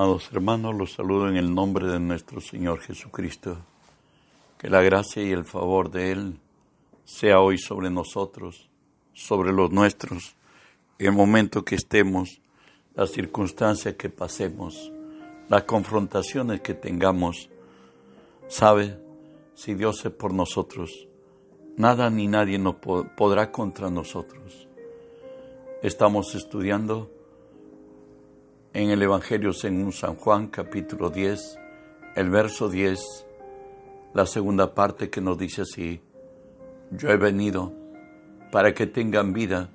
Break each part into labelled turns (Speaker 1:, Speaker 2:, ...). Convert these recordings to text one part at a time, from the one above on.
Speaker 1: Amados hermanos, los saludo en el nombre de nuestro Señor Jesucristo. Que la gracia y el favor de Él sea hoy sobre nosotros, sobre los nuestros, el momento que estemos, las circunstancias que pasemos, las confrontaciones que tengamos. Sabe, si Dios es por nosotros, nada ni nadie nos podrá contra nosotros. Estamos estudiando en el Evangelio según San Juan capítulo 10, el verso 10, la segunda parte que nos dice así, yo he venido para que tengan vida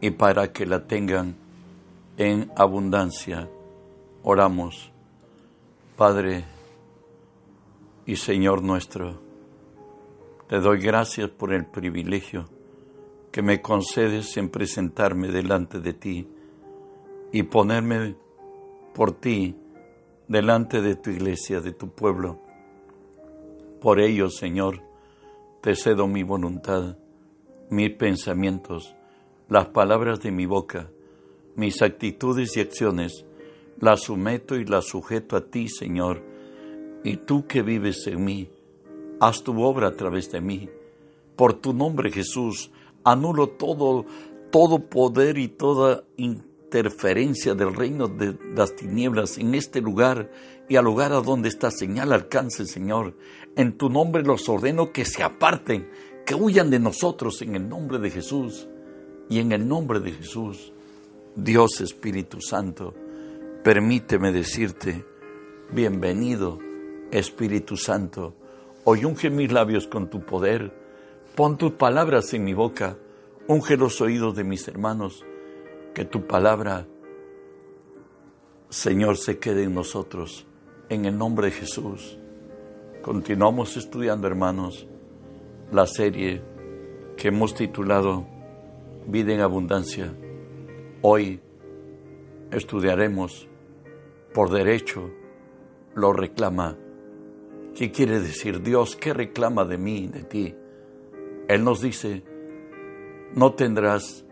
Speaker 1: y para que la tengan en abundancia. Oramos, Padre y Señor nuestro, te doy gracias por el privilegio que me concedes en presentarme delante de ti y ponerme por ti delante de tu iglesia, de tu pueblo. Por ello, Señor, te cedo mi voluntad, mis pensamientos, las palabras de mi boca, mis actitudes y acciones, las someto y las sujeto a ti, Señor, y tú que vives en mí, haz tu obra a través de mí. Por tu nombre, Jesús, anulo todo, todo poder y toda interferencia del reino de las tinieblas en este lugar y al lugar a donde esta señal alcance, Señor. En tu nombre los ordeno que se aparten, que huyan de nosotros en el nombre de Jesús. Y en el nombre de Jesús, Dios Espíritu Santo, permíteme decirte, bienvenido Espíritu Santo, hoy unge mis labios con tu poder, pon tus palabras en mi boca, unge los oídos de mis hermanos, que tu palabra, Señor, se quede en nosotros. En el nombre de Jesús. Continuamos estudiando, hermanos, la serie que hemos titulado Vida en Abundancia. Hoy estudiaremos por derecho, lo reclama. ¿Qué quiere decir Dios? ¿Qué reclama de mí, de ti? Él nos dice, no tendrás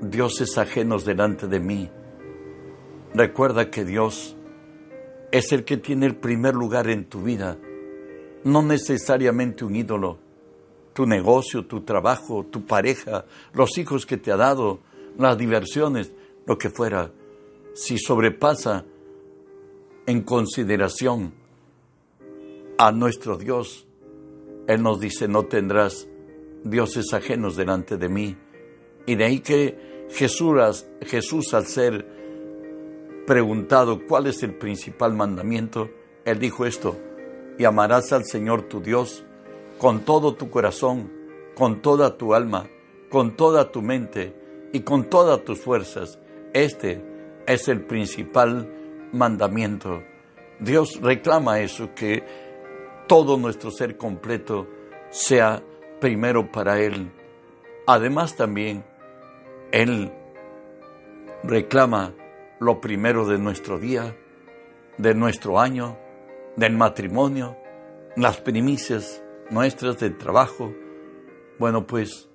Speaker 1: dioses ajenos delante de mí. Recuerda que Dios es el que tiene el primer lugar en tu vida, no necesariamente un ídolo, tu negocio, tu trabajo, tu pareja, los hijos que te ha dado, las diversiones, lo que fuera. Si sobrepasa en consideración a nuestro Dios, Él nos dice, no tendrás dioses ajenos delante de mí. Y de ahí que Jesús, Jesús al ser preguntado cuál es el principal mandamiento, él dijo esto, y amarás al Señor tu Dios con todo tu corazón, con toda tu alma, con toda tu mente y con todas tus fuerzas. Este es el principal mandamiento. Dios reclama eso, que todo nuestro ser completo sea primero para Él. Además también él reclama lo primero de nuestro día, de nuestro año, del matrimonio, las primicias nuestras del trabajo. Bueno, pues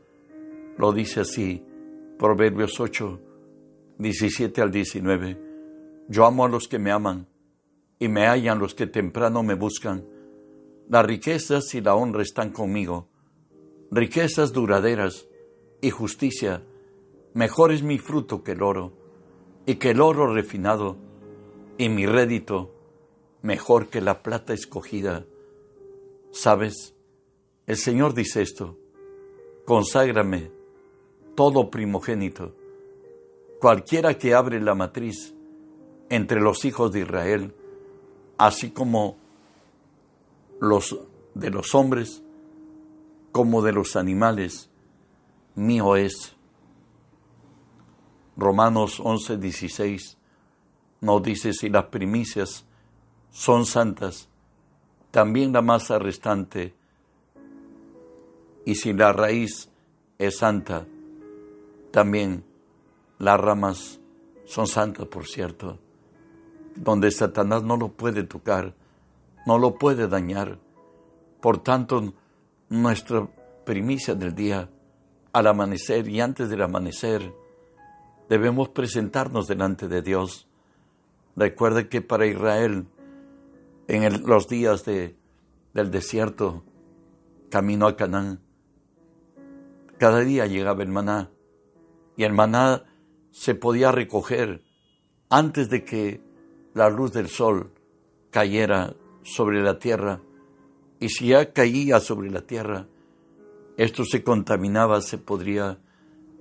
Speaker 1: lo dice así, Proverbios 8, 17 al 19. Yo amo a los que me aman y me hallan los que temprano me buscan. Las riquezas y la honra están conmigo, riquezas duraderas y justicia Mejor es mi fruto que el oro, y que el oro refinado, y mi rédito mejor que la plata escogida. ¿Sabes? El Señor dice esto, conságrame todo primogénito, cualquiera que abre la matriz entre los hijos de Israel, así como los de los hombres, como de los animales, mío es. Romanos 11, 16 nos dice, si las primicias son santas, también la masa restante, y si la raíz es santa, también las ramas son santas, por cierto, donde Satanás no lo puede tocar, no lo puede dañar. Por tanto, nuestra primicia del día, al amanecer y antes del amanecer, debemos presentarnos delante de Dios Recuerde que para Israel, en los días de, del desierto, camino a Canaán, cada día llegaba el maná y el maná se podía recoger antes de que la luz del sol cayera sobre la tierra. Y si ya caía sobre la tierra, esto se contaminaba, se podría,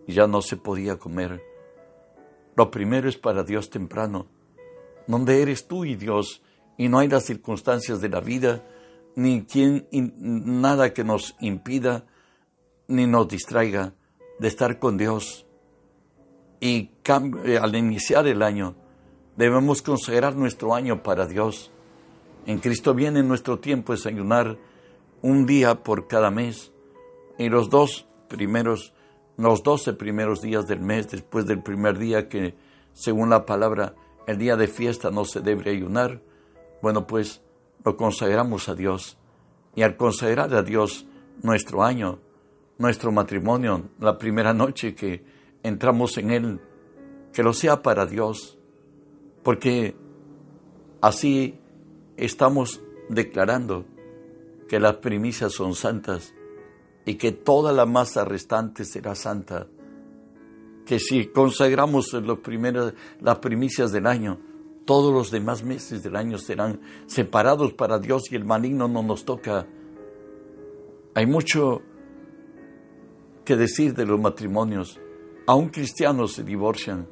Speaker 1: ya no se podía comer. Lo primero es para Dios temprano, donde eres tú y Dios, y no hay las circunstancias de la vida, ni quien, nada que nos impida ni nos distraiga de estar con Dios. Y eh, al iniciar el año, debemos consagrar nuestro año para Dios. En Cristo viene nuestro tiempo es ayunar un día por cada mes. Y los dos primeros, los doce primeros días del mes, después del primer día que, según la palabra, el día de fiesta no se debe ayunar, bueno, pues lo consagramos a Dios. Y al consagrar a Dios nuestro año, nuestro matrimonio, la primera noche que entramos en Él, que lo sea para Dios, porque así estamos declarando que las primicias son santas y que toda la masa restante será santa, que si consagramos los primeros, las primicias del año, todos los demás meses del año serán separados para Dios y el maligno no nos toca. Hay mucho que decir de los matrimonios. Aún cristianos se divorcian.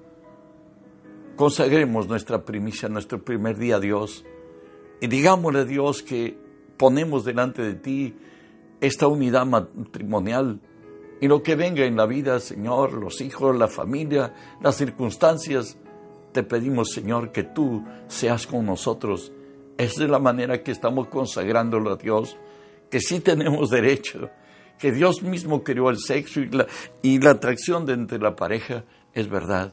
Speaker 1: Consagremos nuestra primicia, nuestro primer día a Dios. Y digámosle a Dios que ponemos delante de ti esta unidad matrimonial y lo que venga en la vida, Señor, los hijos, la familia, las circunstancias, te pedimos, Señor, que tú seas con nosotros. Es de la manera que estamos consagrándolo a Dios, que sí tenemos derecho, que Dios mismo creó el sexo y la, y la atracción de entre la pareja, es verdad,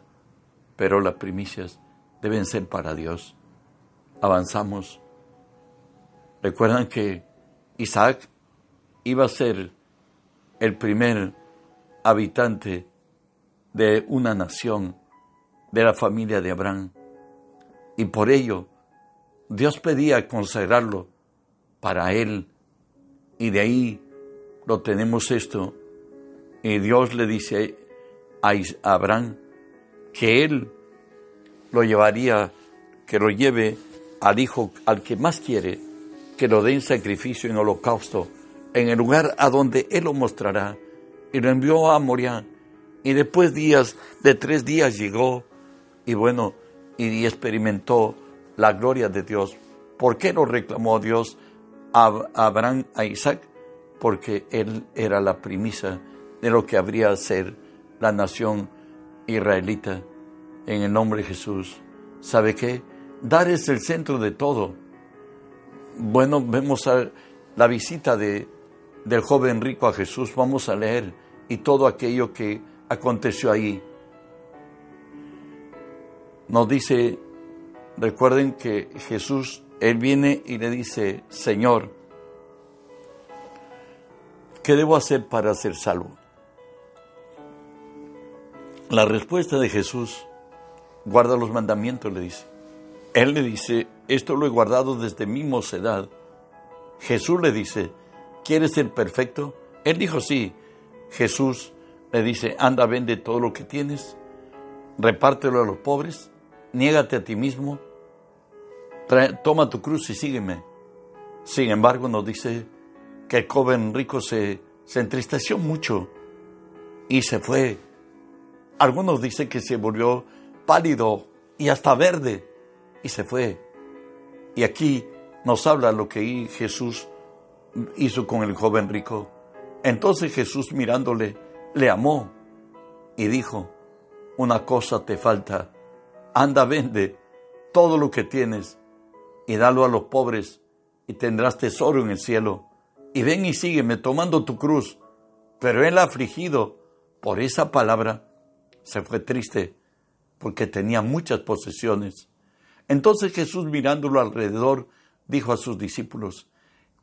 Speaker 1: pero las primicias deben ser para Dios. Avanzamos. Recuerdan que Isaac iba a ser el primer habitante de una nación, de la familia de Abraham. Y por ello, Dios pedía consagrarlo para él. Y de ahí lo tenemos esto. Y Dios le dice a Abraham que él lo llevaría, que lo lleve al hijo al que más quiere, que lo dé en sacrificio en holocausto, en el lugar a donde él lo mostrará. Y lo envió a Moria. Y después días, de tres días llegó, y bueno, y experimentó la gloria de Dios. ¿Por qué lo reclamó Dios a Abraham, a Isaac? porque él era la premisa de lo que habría de ser la nación israelita en el nombre de Jesús. ¿Sabe qué? Dar es el centro de todo. Bueno, vemos la visita de, del joven rico a Jesús, vamos a leer y todo aquello que aconteció ahí. Nos dice, recuerden que Jesús, Él viene y le dice, Señor, ¿Qué debo hacer para ser salvo? La respuesta de Jesús, guarda los mandamientos, le dice. Él le dice, esto lo he guardado desde mi mocedad. Jesús le dice, ¿quieres ser perfecto? Él dijo, sí. Jesús le dice, anda, vende todo lo que tienes, repártelo a los pobres, niégate a ti mismo, toma tu cruz y sígueme. Sin embargo, nos dice que el joven rico se, se entristeció mucho y se fue. Algunos dicen que se volvió pálido y hasta verde y se fue. Y aquí nos habla lo que Jesús hizo con el joven rico. Entonces Jesús mirándole, le amó y dijo, una cosa te falta, anda, vende todo lo que tienes y dalo a los pobres y tendrás tesoro en el cielo y ven y sígueme tomando tu cruz. Pero él afligido por esa palabra se fue triste porque tenía muchas posesiones. Entonces Jesús mirándolo alrededor dijo a sus discípulos,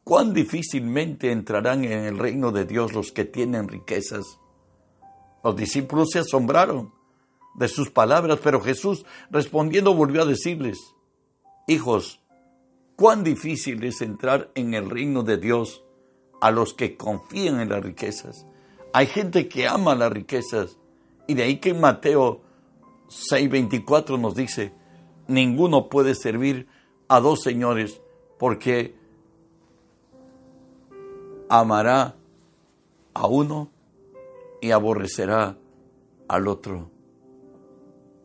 Speaker 1: cuán difícilmente entrarán en el reino de Dios los que tienen riquezas. Los discípulos se asombraron de sus palabras, pero Jesús respondiendo volvió a decirles, hijos, cuán difícil es entrar en el reino de Dios a los que confían en las riquezas. Hay gente que ama las riquezas y de ahí que Mateo 6:24 nos dice, ninguno puede servir a dos señores porque amará a uno y aborrecerá al otro.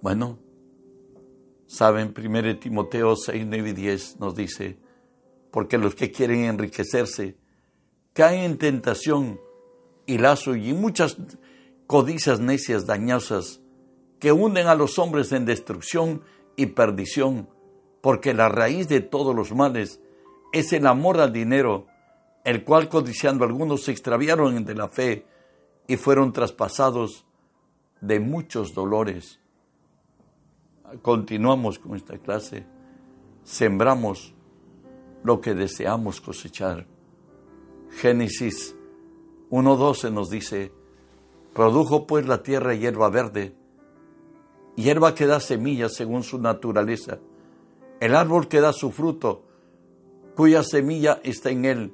Speaker 1: Bueno, saben, 1 Timoteo 6, 9 y 10 nos dice, porque los que quieren enriquecerse caen en tentación y lazo y muchas codicias necias dañosas que hunden a los hombres en destrucción y perdición, porque la raíz de todos los males es el amor al dinero, el cual codiciando algunos se extraviaron de la fe y fueron traspasados de muchos dolores. Continuamos con esta clase. Sembramos lo que deseamos cosechar. Génesis 1.12 nos dice, produjo pues la tierra hierba verde, hierba que da semillas según su naturaleza, el árbol que da su fruto, cuya semilla está en él,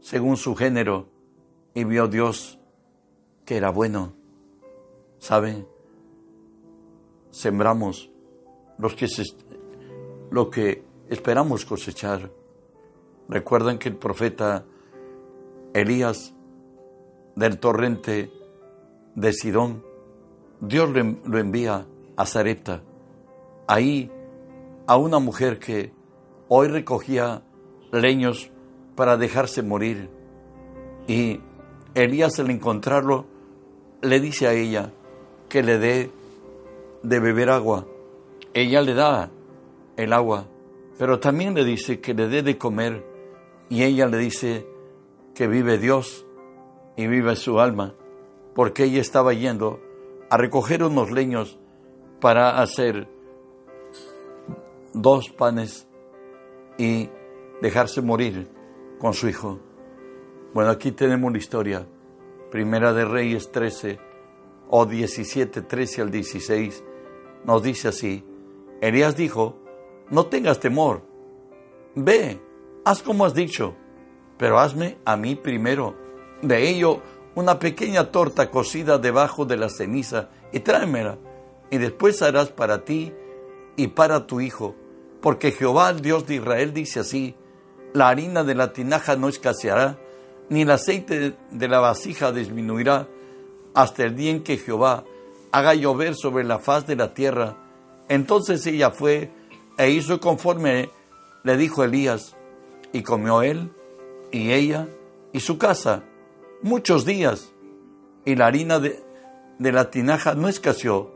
Speaker 1: según su género, y vio Dios que era bueno. ¿Saben? Sembramos los que lo que esperamos cosechar. Recuerdan que el profeta Elías del torrente de Sidón, Dios lo envía a Zarepta, ahí a una mujer que hoy recogía leños para dejarse morir. Y Elías al encontrarlo le dice a ella que le dé de beber agua. Ella le da el agua, pero también le dice que le dé de comer y ella le dice que vive Dios y vive su alma, porque ella estaba yendo a recoger unos leños para hacer dos panes y dejarse morir con su hijo. Bueno, aquí tenemos la historia. Primera de Reyes 13 o 17, 13 al 16, nos dice así. Elías dijo, no tengas temor, ve, haz como has dicho, pero hazme a mí primero. De ello, una pequeña torta cocida debajo de la ceniza y tráemela, y después harás para ti y para tu hijo, porque Jehová, el Dios de Israel, dice así, la harina de la tinaja no escaseará, ni el aceite de la vasija disminuirá, hasta el día en que Jehová haga llover sobre la faz de la tierra. Entonces ella fue e hizo conforme le dijo Elías, y comió él y ella y su casa muchos días, y la harina de, de la tinaja no escaseó,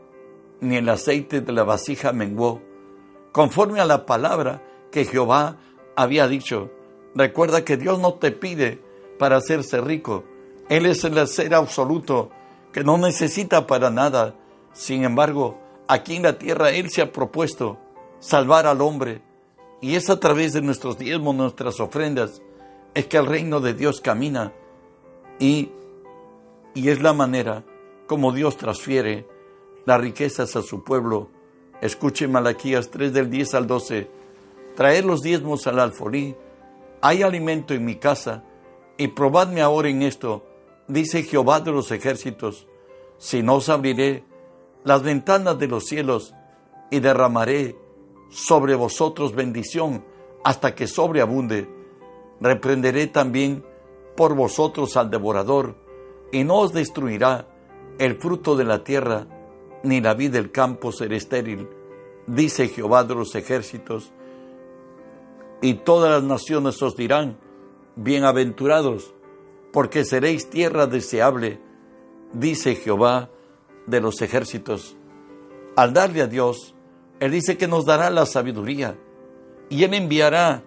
Speaker 1: ni el aceite de la vasija menguó, conforme a la palabra que Jehová había dicho. Recuerda que Dios no te pide para hacerse rico. Él es el ser absoluto que no necesita para nada. Sin embargo, aquí en la tierra Él se ha propuesto salvar al hombre. Y es a través de nuestros diezmos, nuestras ofrendas, es que el reino de Dios camina. Y, y es la manera como Dios transfiere las riquezas a su pueblo. Escuche Malaquías 3 del 10 al 12. Traed los diezmos al alfolí. Hay alimento en mi casa. Y probadme ahora en esto dice Jehová de los ejércitos, si no os abriré las ventanas de los cielos y derramaré sobre vosotros bendición hasta que sobreabunde, reprenderé también por vosotros al devorador, y no os destruirá el fruto de la tierra, ni la vid del campo será estéril, dice Jehová de los ejércitos. Y todas las naciones os dirán, bienaventurados, porque seréis tierra deseable, dice Jehová de los ejércitos. Al darle a Dios, Él dice que nos dará la sabiduría y Él enviará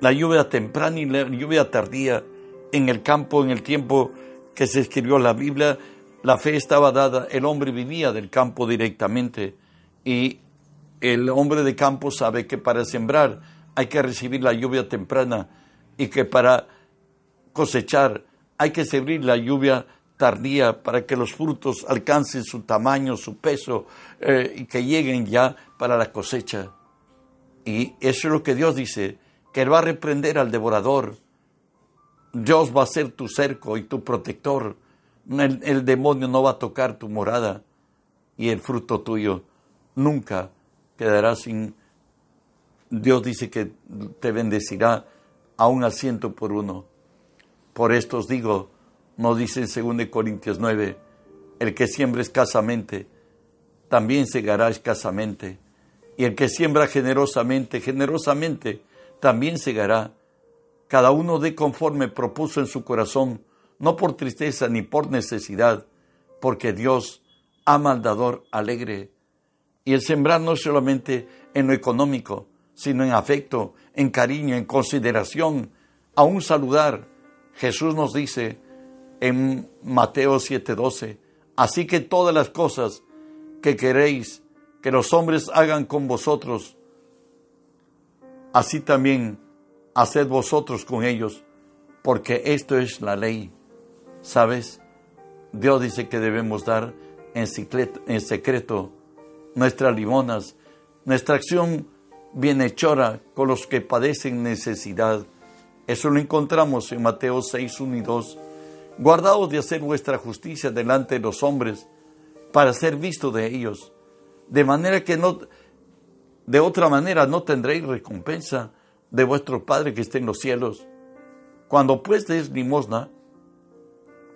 Speaker 1: la lluvia temprana y la lluvia tardía en el campo, en el tiempo que se escribió la Biblia. La fe estaba dada, el hombre vivía del campo directamente y el hombre de campo sabe que para sembrar hay que recibir la lluvia temprana y que para cosechar, hay que servir la lluvia tardía para que los frutos alcancen su tamaño, su peso eh, y que lleguen ya para la cosecha. Y eso es lo que Dios dice, que Él va a reprender al devorador. Dios va a ser tu cerco y tu protector. el demonio no va a tocar tu morada y el fruto tuyo nunca quedará sin... Dios dice que te bendecirá a un asiento por uno. Por esto os digo, nos dice en 2 Corintios 9, el que siembra escasamente, también segará escasamente. Y el que siembra generosamente, generosamente, también segará. Cada uno de conforme propuso en su corazón, no por tristeza ni por necesidad, porque Dios ama al dador alegre. Y el sembrar no solamente en lo económico, sino en afecto, en cariño, en consideración, aún saludar. Jesús nos dice en Mateo 7:12, así que todas las cosas que queréis que los hombres hagan con vosotros, así también haced vosotros con ellos, porque esto es la ley. ¿Sabes? Dios dice que debemos dar en secreto nuestras limonas, nuestra acción bienhechora con los que padecen necesidad. Eso lo encontramos en Mateo 6, 1 y 2. Guardaos de hacer vuestra justicia delante de los hombres, para ser visto de ellos, de manera que no, de otra manera no tendréis recompensa de vuestro Padre que esté en los cielos. Cuando pues des limosna,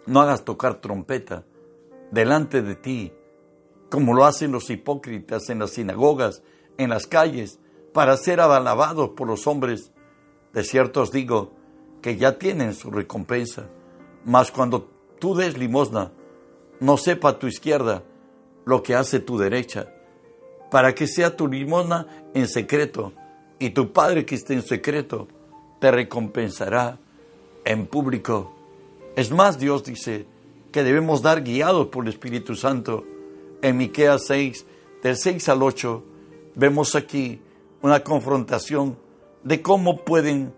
Speaker 1: no hagas tocar trompeta delante de ti, como lo hacen los hipócritas en las sinagogas, en las calles, para ser alabados por los hombres. De cierto os digo que ya tienen su recompensa. Mas cuando tú des limosna, no sepa tu izquierda lo que hace tu derecha, para que sea tu limosna en secreto, y tu Padre que esté en secreto te recompensará en público. Es más, Dios dice que debemos dar guiados por el Espíritu Santo. En Miqueas 6, del 6 al 8, vemos aquí una confrontación de cómo pueden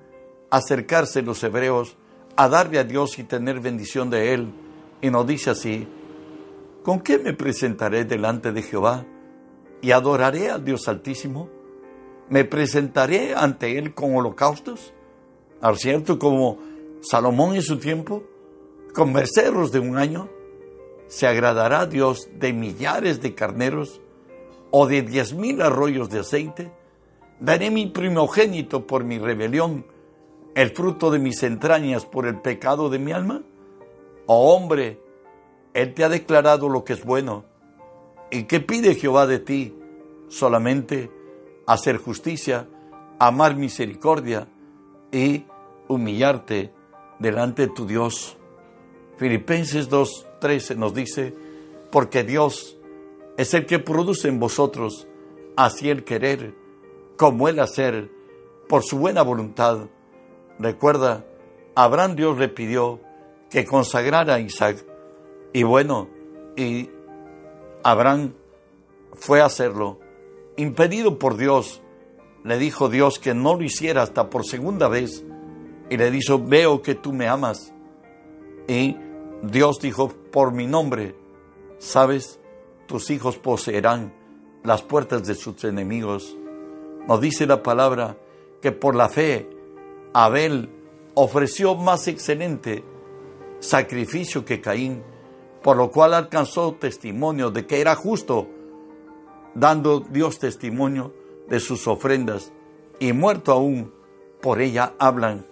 Speaker 1: acercarse los hebreos a darle a Dios y tener bendición de Él. Y nos dice así, ¿con qué me presentaré delante de Jehová y adoraré al Dios Altísimo? ¿Me presentaré ante Él con holocaustos? ¿Al cierto como Salomón en su tiempo? ¿Con merceros de un año? ¿Se agradará Dios de millares de carneros o de diez mil arroyos de aceite? Daré mi primogénito por mi rebelión, el fruto de mis entrañas por el pecado de mi alma. Oh hombre, Él te ha declarado lo que es bueno. ¿Y qué pide Jehová de ti? Solamente hacer justicia, amar misericordia y humillarte delante de tu Dios. Filipenses 2.13 nos dice, porque Dios es el que produce en vosotros así el querer como el hacer por su buena voluntad. Recuerda, Abraham Dios le pidió que consagrara a Isaac. Y bueno, y Abraham fue a hacerlo. Impedido por Dios, le dijo Dios que no lo hiciera hasta por segunda vez. Y le dijo, veo que tú me amas. Y Dios dijo, por mi nombre, sabes, tus hijos poseerán las puertas de sus enemigos. Nos dice la palabra que por la fe Abel ofreció más excelente sacrificio que Caín, por lo cual alcanzó testimonio de que era justo, dando Dios testimonio de sus ofrendas, y muerto aún, por ella hablan.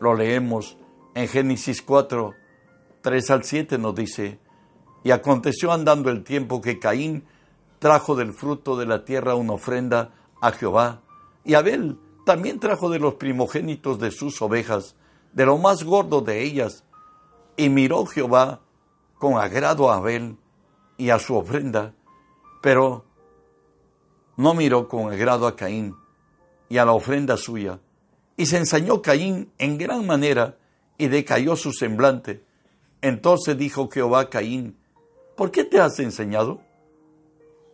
Speaker 1: Lo leemos en Génesis 4, 3 al 7 nos dice, y aconteció andando el tiempo que Caín trajo del fruto de la tierra una ofrenda a Jehová. Y Abel también trajo de los primogénitos de sus ovejas, de lo más gordo de ellas. Y miró Jehová con agrado a Abel y a su ofrenda, pero no miró con agrado a Caín y a la ofrenda suya. Y se ensañó Caín en gran manera y decayó su semblante. Entonces dijo Jehová a Caín, ¿por qué te has enseñado?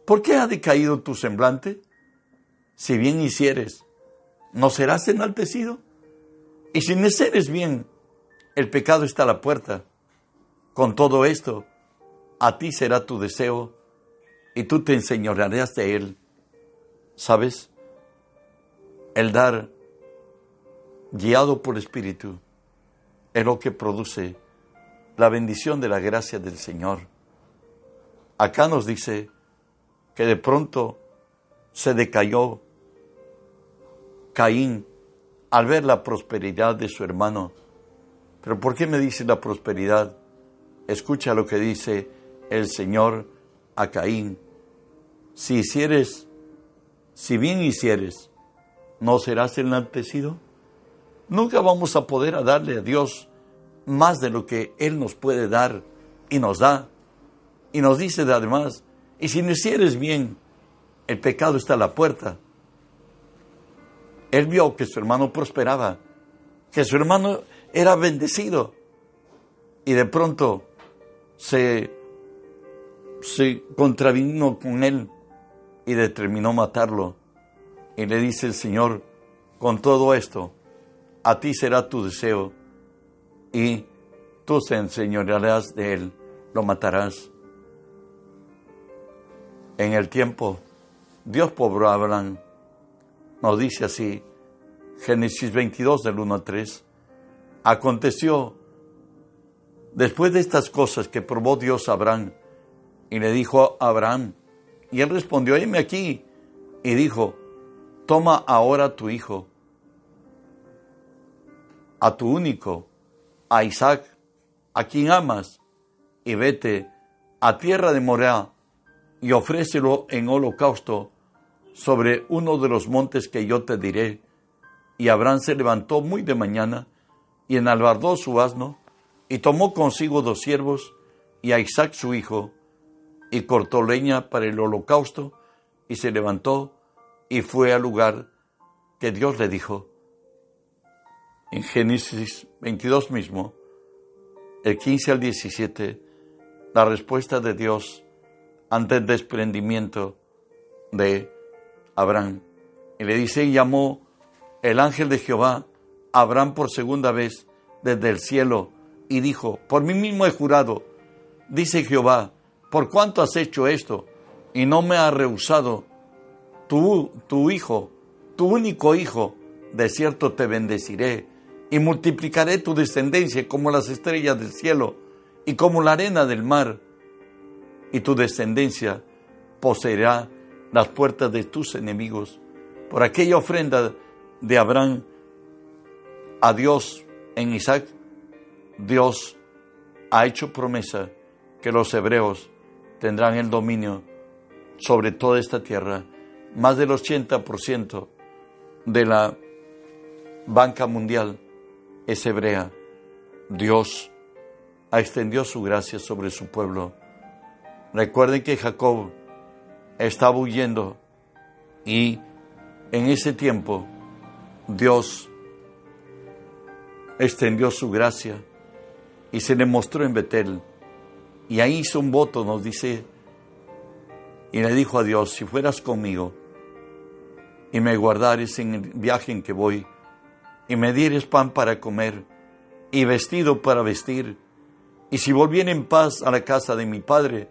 Speaker 1: ¿Por qué ha decaído tu semblante? Si bien hicieres, ¿no serás enaltecido? Y si no hicieres bien, el pecado está a la puerta, Con todo esto, a ti será tu deseo y tú te enseñorearás de él. ¿Sabes? El dar, guiado por Espíritu, es lo que produce la bendición de la gracia del Señor. Acá nos dice que de pronto se decayó Caín al ver la prosperidad de su hermano. Pero ¿por qué me dice la prosperidad? Escucha lo que dice el Señor a Caín. Si hicieres, si bien hicieres, ¿no serás enaltecido? Nunca vamos a poder darle a Dios más de lo que Él nos puede dar y nos da. Y nos dice además, y si no hicieres bien, el pecado está a la puerta. Él vio que su hermano prosperaba, que su hermano era bendecido. Y de pronto se, se contravino con él y determinó matarlo. Y le dice el Señor, con todo esto, a ti será tu deseo y tú se enseñorearás de él, lo matarás. En el tiempo, Dios pobró a Abraham. Nos dice así, Génesis 22 del 1 al 3. Aconteció, después de estas cosas que probó Dios a Abraham, y le dijo a Abraham, y él respondió, heme aquí, y dijo, toma ahora tu hijo, a tu único, a Isaac, a quien amas, y vete a tierra de Morea y ofrécelo en holocausto sobre uno de los montes que yo te diré. Y Abraham se levantó muy de mañana y enalbardó su asno y tomó consigo dos siervos y a Isaac su hijo y cortó leña para el holocausto y se levantó y fue al lugar que Dios le dijo. En Génesis 22 mismo, el 15 al 17, la respuesta de Dios ante el desprendimiento de Abraham. Y le dice, y llamó el ángel de Jehová a Abraham por segunda vez desde el cielo y dijo, por mí mismo he jurado, dice Jehová, por cuánto has hecho esto y no me has rehusado, tu, tu hijo, tu único hijo, de cierto te bendeciré y multiplicaré tu descendencia como las estrellas del cielo y como la arena del mar, y tu descendencia poseerá las puertas de tus enemigos. Por aquella ofrenda de Abraham a Dios en Isaac, Dios ha hecho promesa que los hebreos tendrán el dominio sobre toda esta tierra. Más del 80% de la banca mundial es hebrea. Dios ha extendido su gracia sobre su pueblo. Recuerden que Jacob estaba huyendo y en ese tiempo Dios extendió su gracia y se le mostró en Betel. Y ahí hizo un voto, nos dice, y le dijo a Dios, si fueras conmigo y me guardares en el viaje en que voy, y me dieres pan para comer y vestido para vestir, y si volviera en paz a la casa de mi padre,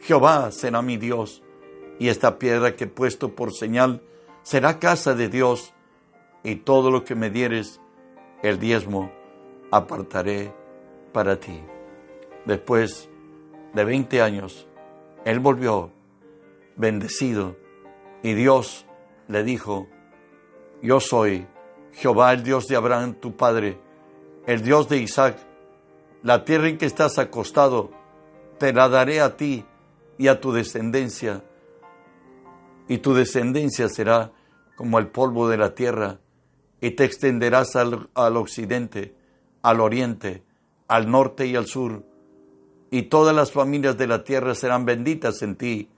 Speaker 1: Jehová será mi Dios, y esta piedra que he puesto por señal será casa de Dios, y todo lo que me dieres, el diezmo, apartaré para ti. Después de veinte años, él volvió bendecido, y Dios le dijo, yo soy Jehová el Dios de Abraham, tu padre, el Dios de Isaac, la tierra en que estás acostado, te la daré a ti y a tu descendencia, y tu descendencia será como el polvo de la tierra, y te extenderás al, occidente, al oriente, al norte y al sur, y todas las familias de la tierra serán benditas en ti,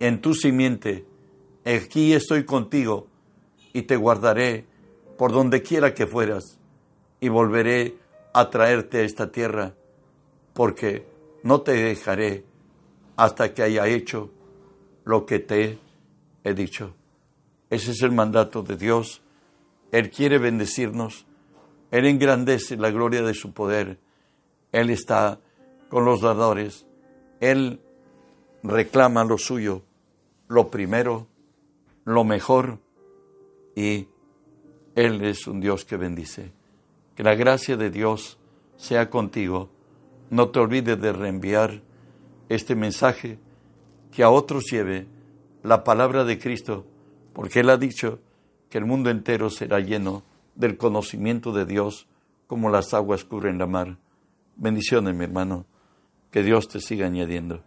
Speaker 1: en tu simiente. Aquí estoy contigo, y te guardaré por donde quiera que fueras, y volveré a traerte a esta tierra, porque no te dejaré hasta que haya hecho lo que te he dicho. Ese es el mandato de Dios. Él quiere bendecirnos. Él engrandece la gloria de su poder. Él está con los dadores. Él reclama lo suyo, lo primero, lo mejor, y Él es un Dios que bendice. Que la gracia de Dios sea contigo. No te olvides de reenviar este mensaje que a otros lleve la palabra de Cristo, porque Él ha dicho que el mundo entero será lleno del conocimiento de Dios como las aguas cubren la mar. Bendiciones, mi hermano. Que Dios te siga añadiendo.